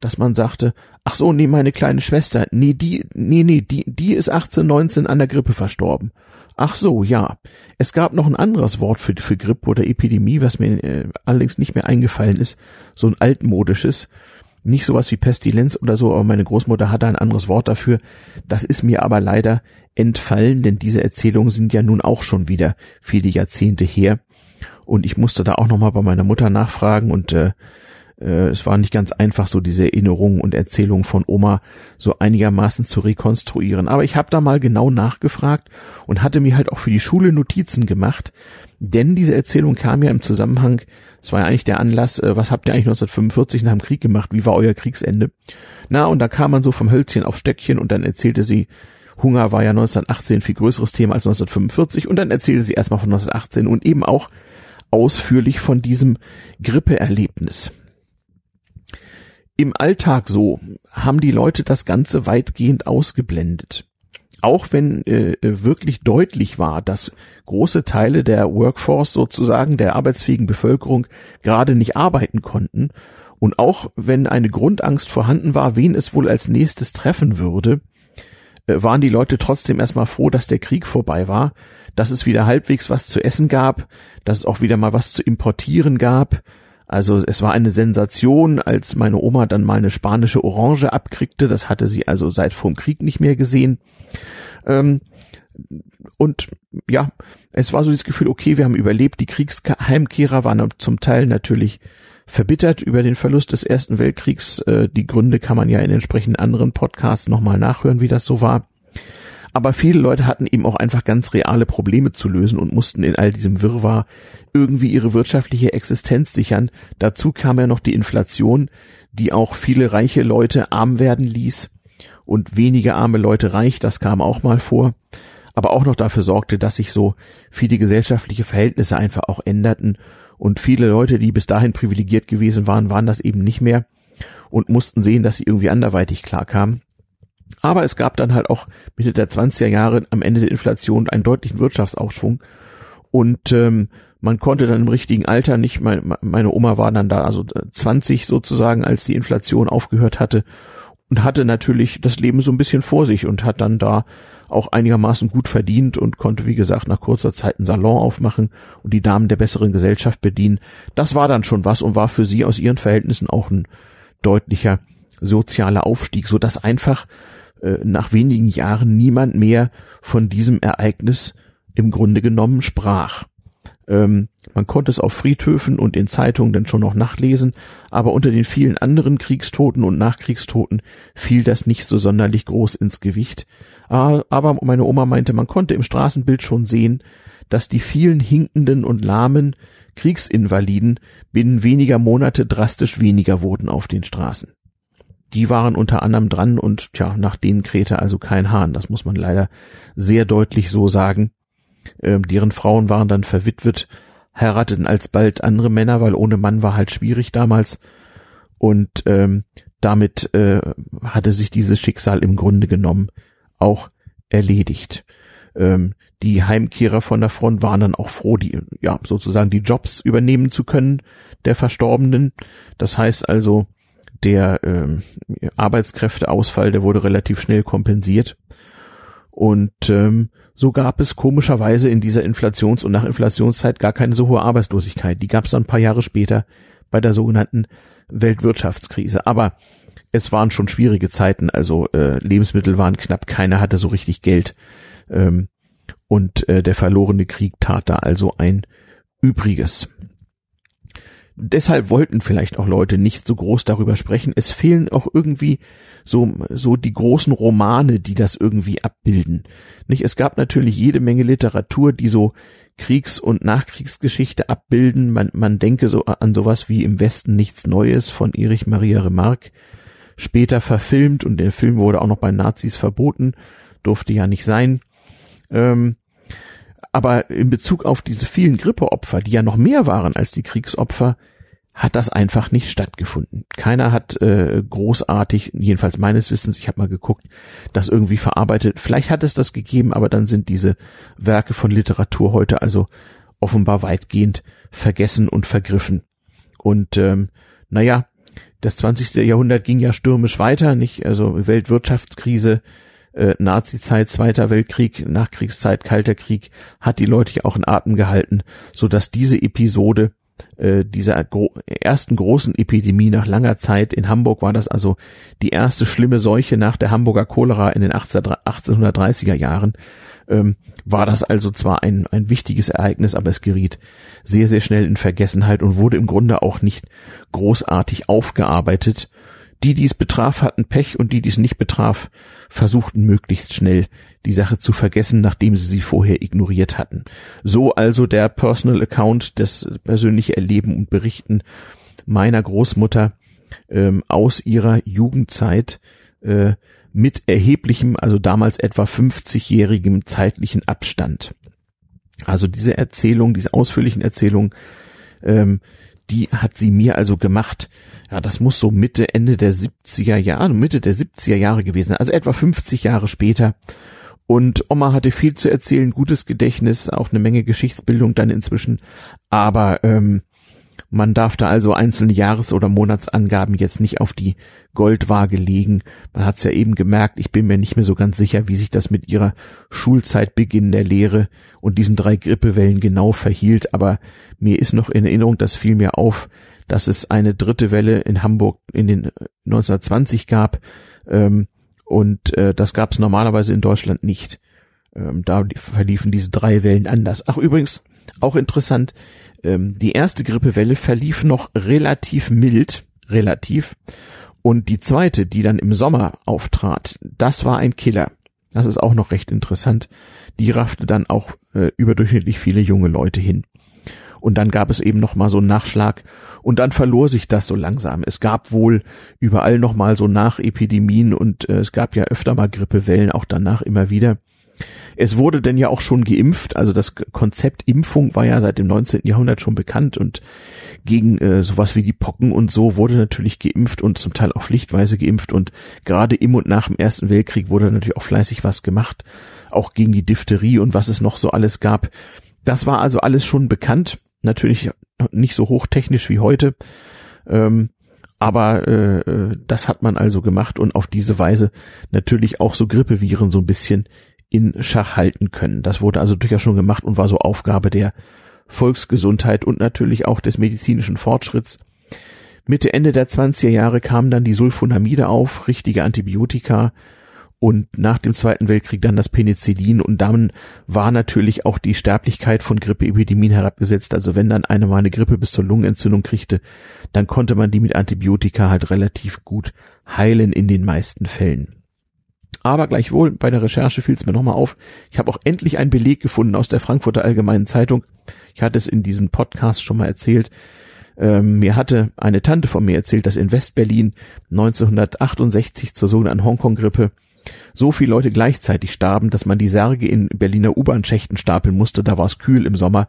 dass man sagte, ach so, nee, meine kleine Schwester, nee, die, nee, nee, die, die ist 18, 19 an der Grippe verstorben. Ach so, ja. Es gab noch ein anderes Wort für, für Grippe oder Epidemie, was mir äh, allerdings nicht mehr eingefallen ist, so ein altmodisches nicht sowas wie Pestilenz oder so, aber meine Großmutter hatte ein anderes Wort dafür. Das ist mir aber leider entfallen, denn diese Erzählungen sind ja nun auch schon wieder viele Jahrzehnte her. Und ich musste da auch nochmal bei meiner Mutter nachfragen und äh, äh, es war nicht ganz einfach, so diese Erinnerungen und Erzählungen von Oma so einigermaßen zu rekonstruieren. Aber ich habe da mal genau nachgefragt und hatte mir halt auch für die Schule Notizen gemacht, denn diese Erzählung kam ja im Zusammenhang, es war ja eigentlich der Anlass, äh, was habt ihr eigentlich 1945 nach dem Krieg gemacht, wie war euer Kriegsende? Na, und da kam man so vom Hölzchen auf Stöckchen und dann erzählte sie, Hunger war ja 1918 ein viel größeres Thema als 1945 und dann erzählte sie erstmal von 1918 und eben auch ausführlich von diesem Grippeerlebnis. Im Alltag so haben die Leute das Ganze weitgehend ausgeblendet auch wenn äh, wirklich deutlich war, dass große Teile der Workforce sozusagen der arbeitsfähigen Bevölkerung gerade nicht arbeiten konnten und auch wenn eine Grundangst vorhanden war, wen es wohl als nächstes treffen würde, äh, waren die Leute trotzdem erstmal froh, dass der Krieg vorbei war, dass es wieder halbwegs was zu essen gab, dass es auch wieder mal was zu importieren gab. Also es war eine Sensation, als meine Oma dann mal eine spanische Orange abkriegte. Das hatte sie also seit vorm Krieg nicht mehr gesehen. Ähm, und ja, es war so das Gefühl, okay, wir haben überlebt. Die Kriegsheimkehrer waren zum Teil natürlich verbittert über den Verlust des Ersten Weltkriegs. Äh, die Gründe kann man ja in entsprechenden anderen Podcasts nochmal nachhören, wie das so war. Aber viele Leute hatten eben auch einfach ganz reale Probleme zu lösen und mussten in all diesem Wirrwarr irgendwie ihre wirtschaftliche Existenz sichern. Dazu kam ja noch die Inflation, die auch viele reiche Leute arm werden ließ und wenige arme Leute reich, das kam auch mal vor, aber auch noch dafür sorgte, dass sich so viele gesellschaftliche Verhältnisse einfach auch änderten und viele Leute, die bis dahin privilegiert gewesen waren, waren das eben nicht mehr und mussten sehen, dass sie irgendwie anderweitig klarkamen. Aber es gab dann halt auch Mitte der 20er Jahre am Ende der Inflation einen deutlichen Wirtschaftsaufschwung und ähm, man konnte dann im richtigen Alter nicht, mein, meine Oma war dann da, also 20 sozusagen, als die Inflation aufgehört hatte und hatte natürlich das Leben so ein bisschen vor sich und hat dann da auch einigermaßen gut verdient und konnte, wie gesagt, nach kurzer Zeit einen Salon aufmachen und die Damen der besseren Gesellschaft bedienen. Das war dann schon was und war für sie aus ihren Verhältnissen auch ein deutlicher sozialer Aufstieg, so dass einfach äh, nach wenigen Jahren niemand mehr von diesem Ereignis im Grunde genommen sprach. Ähm, man konnte es auf Friedhöfen und in Zeitungen dann schon noch nachlesen, aber unter den vielen anderen Kriegstoten und Nachkriegstoten fiel das nicht so sonderlich groß ins Gewicht. Aber meine Oma meinte, man konnte im Straßenbild schon sehen, dass die vielen hinkenden und lahmen Kriegsinvaliden binnen weniger Monate drastisch weniger wurden auf den Straßen. Die waren unter anderem dran und tja, nach denen krähte also kein Hahn. Das muss man leider sehr deutlich so sagen. Ähm, deren Frauen waren dann verwitwet, heirateten alsbald andere Männer, weil ohne Mann war halt schwierig damals. Und ähm, damit äh, hatte sich dieses Schicksal im Grunde genommen auch erledigt. Ähm, die Heimkehrer von der Front waren dann auch froh, die ja sozusagen die Jobs übernehmen zu können der Verstorbenen. Das heißt also, der ähm, Arbeitskräfteausfall, der wurde relativ schnell kompensiert. Und ähm, so gab es komischerweise in dieser Inflations- und Nachinflationszeit gar keine so hohe Arbeitslosigkeit. Die gab es dann ein paar Jahre später bei der sogenannten Weltwirtschaftskrise. Aber es waren schon schwierige Zeiten, also äh, Lebensmittel waren knapp, keiner hatte so richtig Geld. Ähm, und äh, der verlorene Krieg tat da also ein Übriges deshalb wollten vielleicht auch Leute nicht so groß darüber sprechen. Es fehlen auch irgendwie so, so die großen Romane, die das irgendwie abbilden. Nicht? Es gab natürlich jede Menge Literatur, die so Kriegs- und Nachkriegsgeschichte abbilden. Man, man denke so an sowas wie Im Westen nichts Neues von Erich Maria Remarque. Später verfilmt und der Film wurde auch noch bei Nazis verboten. Durfte ja nicht sein. Ähm, aber in Bezug auf diese vielen Grippeopfer, die ja noch mehr waren als die Kriegsopfer, hat das einfach nicht stattgefunden. Keiner hat äh, großartig, jedenfalls meines Wissens, ich habe mal geguckt, das irgendwie verarbeitet. Vielleicht hat es das gegeben, aber dann sind diese Werke von Literatur heute also offenbar weitgehend vergessen und vergriffen. Und ähm, naja, das 20. Jahrhundert ging ja stürmisch weiter, nicht? Also Weltwirtschaftskrise, äh, Nazi-Zeit, Zweiter Weltkrieg, Nachkriegszeit, Kalter Krieg, hat die Leute ja auch in Atem gehalten, so dass diese Episode äh, dieser gro ersten großen Epidemie nach langer Zeit in Hamburg war das also die erste schlimme Seuche nach der Hamburger Cholera in den 1830er Jahren. Ähm, war das also zwar ein, ein wichtiges Ereignis, aber es geriet sehr, sehr schnell in Vergessenheit und wurde im Grunde auch nicht großartig aufgearbeitet die, die es betraf, hatten Pech und die, die es nicht betraf, versuchten möglichst schnell die Sache zu vergessen, nachdem sie sie vorher ignoriert hatten. So also der Personal Account, das persönliche Erleben und Berichten meiner Großmutter ähm, aus ihrer Jugendzeit äh, mit erheblichem, also damals etwa 50-jährigem zeitlichen Abstand. Also diese Erzählung, diese ausführlichen Erzählungen, ähm, die hat sie mir also gemacht. Ja, das muss so Mitte, Ende der 70er Jahre, Mitte der 70er Jahre gewesen also etwa 50 Jahre später. Und Oma hatte viel zu erzählen, gutes Gedächtnis, auch eine Menge Geschichtsbildung dann inzwischen. Aber ähm, man darf da also einzelne Jahres- oder Monatsangaben jetzt nicht auf die Goldwaage legen. Man hat es ja eben gemerkt, ich bin mir nicht mehr so ganz sicher, wie sich das mit ihrer Schulzeitbeginn der Lehre und diesen drei Grippewellen genau verhielt, aber mir ist noch in Erinnerung, das fiel mir auf, dass es eine dritte Welle in Hamburg in den 1920 gab ähm, und äh, das gab es normalerweise in Deutschland nicht. Ähm, da verliefen diese drei Wellen anders. Ach übrigens, auch interessant, ähm, die erste Grippewelle verlief noch relativ mild, relativ. Und die zweite, die dann im Sommer auftrat, das war ein Killer. Das ist auch noch recht interessant. Die raffte dann auch äh, überdurchschnittlich viele junge Leute hin. Und dann gab es eben noch mal so einen Nachschlag und dann verlor sich das so langsam. Es gab wohl überall noch mal so Nachepidemien und äh, es gab ja öfter mal Grippewellen, auch danach immer wieder. Es wurde denn ja auch schon geimpft, also das Konzept Impfung war ja seit dem 19. Jahrhundert schon bekannt und gegen äh, sowas wie die Pocken und so wurde natürlich geimpft und zum Teil auch pflichtweise geimpft und gerade im und nach dem Ersten Weltkrieg wurde natürlich auch fleißig was gemacht, auch gegen die Diphtherie und was es noch so alles gab. Das war also alles schon bekannt, natürlich nicht so hochtechnisch wie heute. Ähm, aber äh, äh das hat man also gemacht und auf diese Weise natürlich auch so Grippeviren so ein bisschen in Schach halten können. Das wurde also durchaus schon gemacht und war so Aufgabe der Volksgesundheit und natürlich auch des medizinischen Fortschritts. Mitte, Ende der 20er Jahre kamen dann die Sulfonamide auf, richtige Antibiotika und nach dem Zweiten Weltkrieg dann das Penicillin und dann war natürlich auch die Sterblichkeit von Grippeepidemien herabgesetzt. Also wenn dann eine mal eine Grippe bis zur Lungenentzündung kriegte, dann konnte man die mit Antibiotika halt relativ gut heilen in den meisten Fällen. Aber gleichwohl, bei der Recherche fiel es mir nochmal auf, ich habe auch endlich einen Beleg gefunden aus der Frankfurter Allgemeinen Zeitung. Ich hatte es in diesem Podcast schon mal erzählt. Ähm, mir hatte eine Tante von mir erzählt, dass in Westberlin 1968 zur sogenannten Hongkong-Grippe so viele Leute gleichzeitig starben, dass man die Särge in Berliner U-Bahn-Schächten stapeln musste. Da war es kühl im Sommer,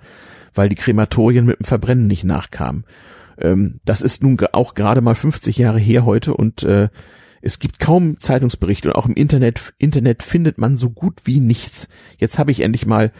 weil die Krematorien mit dem Verbrennen nicht nachkamen. Ähm, das ist nun auch gerade mal 50 Jahre her heute und äh, es gibt kaum Zeitungsberichte und auch im Internet, Internet findet man so gut wie nichts. Jetzt habe ich endlich mal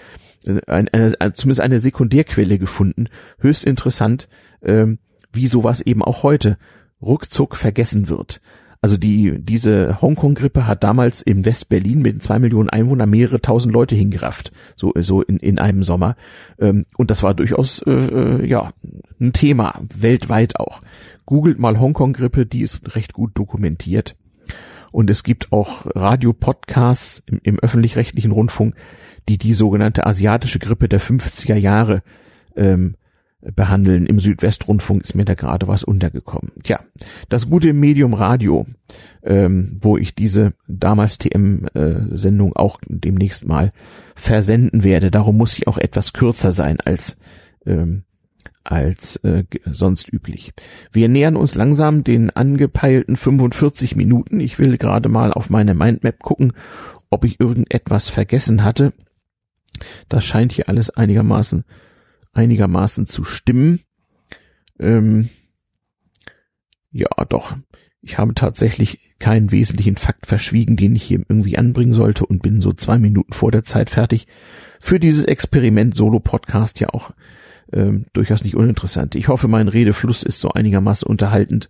äh, eine, eine, zumindest eine Sekundärquelle gefunden. Höchst interessant, ähm, wie sowas eben auch heute ruckzuck vergessen wird. Also die, diese Hongkong-Grippe hat damals im West-Berlin mit zwei Millionen Einwohnern mehrere tausend Leute hingerafft, so, so in, in einem Sommer. Ähm, und das war durchaus, äh, äh, ja, ein Thema, weltweit auch. Googelt mal Hongkong-Grippe, die ist recht gut dokumentiert. Und es gibt auch Radio-Podcasts im, im öffentlich-rechtlichen Rundfunk, die die sogenannte asiatische Grippe der 50er Jahre ähm, behandeln. Im Südwestrundfunk ist mir da gerade was untergekommen. Tja, das gute Medium Radio, ähm, wo ich diese damals TM-Sendung äh, auch demnächst mal versenden werde. Darum muss ich auch etwas kürzer sein als ähm, als äh, sonst üblich. Wir nähern uns langsam den angepeilten 45 Minuten. Ich will gerade mal auf meine Mindmap gucken, ob ich irgendetwas vergessen hatte. Das scheint hier alles einigermaßen einigermaßen zu stimmen. Ähm, ja, doch. Ich habe tatsächlich keinen wesentlichen Fakt verschwiegen, den ich hier irgendwie anbringen sollte und bin so zwei Minuten vor der Zeit fertig. Für dieses Experiment Solo-Podcast ja auch ähm, durchaus nicht uninteressant. Ich hoffe, mein Redefluss ist so einigermaßen unterhaltend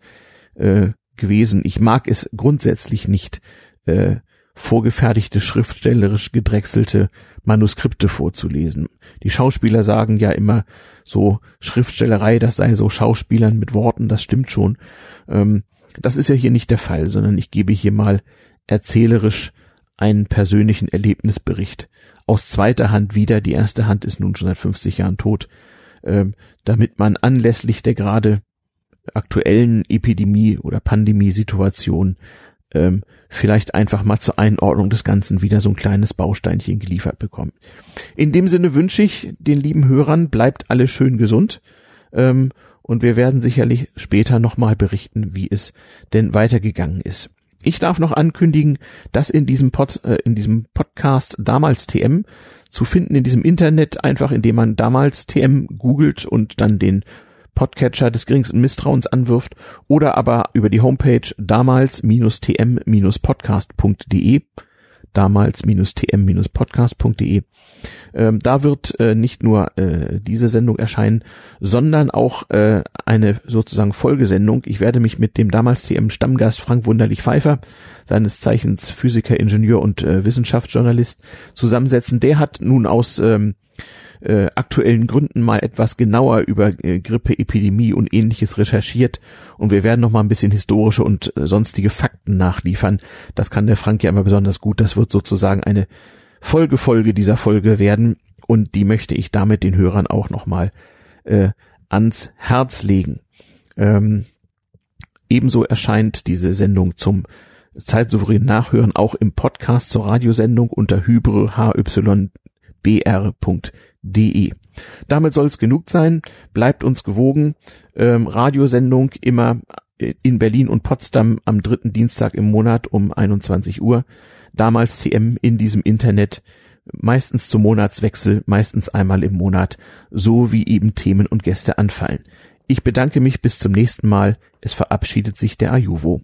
äh, gewesen. Ich mag es grundsätzlich nicht, äh, vorgefertigte, schriftstellerisch gedrechselte Manuskripte vorzulesen. Die Schauspieler sagen ja immer so Schriftstellerei, das sei so Schauspielern mit Worten, das stimmt schon. Ähm, das ist ja hier nicht der Fall, sondern ich gebe hier mal erzählerisch einen persönlichen Erlebnisbericht aus zweiter Hand wieder. Die erste Hand ist nun schon seit 50 Jahren tot, damit man anlässlich der gerade aktuellen Epidemie oder Pandemiesituation ähm, vielleicht einfach mal zur Einordnung des Ganzen wieder so ein kleines Bausteinchen geliefert bekommen. In dem Sinne wünsche ich den lieben Hörern, bleibt alle schön gesund ähm, und wir werden sicherlich später nochmal berichten, wie es denn weitergegangen ist. Ich darf noch ankündigen, dass in diesem Pod, äh, in diesem Podcast damals TM zu finden in diesem Internet einfach, indem man damals TM googelt und dann den Podcatcher des geringsten Misstrauens anwirft oder aber über die Homepage damals-tm-podcast.de damals-tm-podcast.de. Ähm, da wird äh, nicht nur äh, diese Sendung erscheinen, sondern auch äh, eine sozusagen Folgesendung. Ich werde mich mit dem damals TM Stammgast Frank Wunderlich Pfeiffer, seines Zeichens Physiker, Ingenieur und äh, Wissenschaftsjournalist, zusammensetzen. Der hat nun aus ähm, äh, aktuellen Gründen mal etwas genauer über äh, Grippe, Epidemie und ähnliches recherchiert und wir werden noch mal ein bisschen historische und äh, sonstige Fakten nachliefern. Das kann der Frank ja immer besonders gut. Das wird sozusagen eine Folgefolge dieser Folge werden und die möchte ich damit den Hörern auch noch mal äh, ans Herz legen. Ähm, ebenso erscheint diese Sendung zum zeitsouverän nachhören, auch im Podcast zur Radiosendung unter hybrehybr.de. Damit soll es genug sein. Bleibt uns gewogen. Ähm, Radiosendung immer in Berlin und Potsdam am dritten Dienstag im Monat um 21 Uhr. Damals TM in diesem Internet, meistens zum Monatswechsel, meistens einmal im Monat, so wie eben Themen und Gäste anfallen. Ich bedanke mich bis zum nächsten Mal. Es verabschiedet sich der Ajuvo.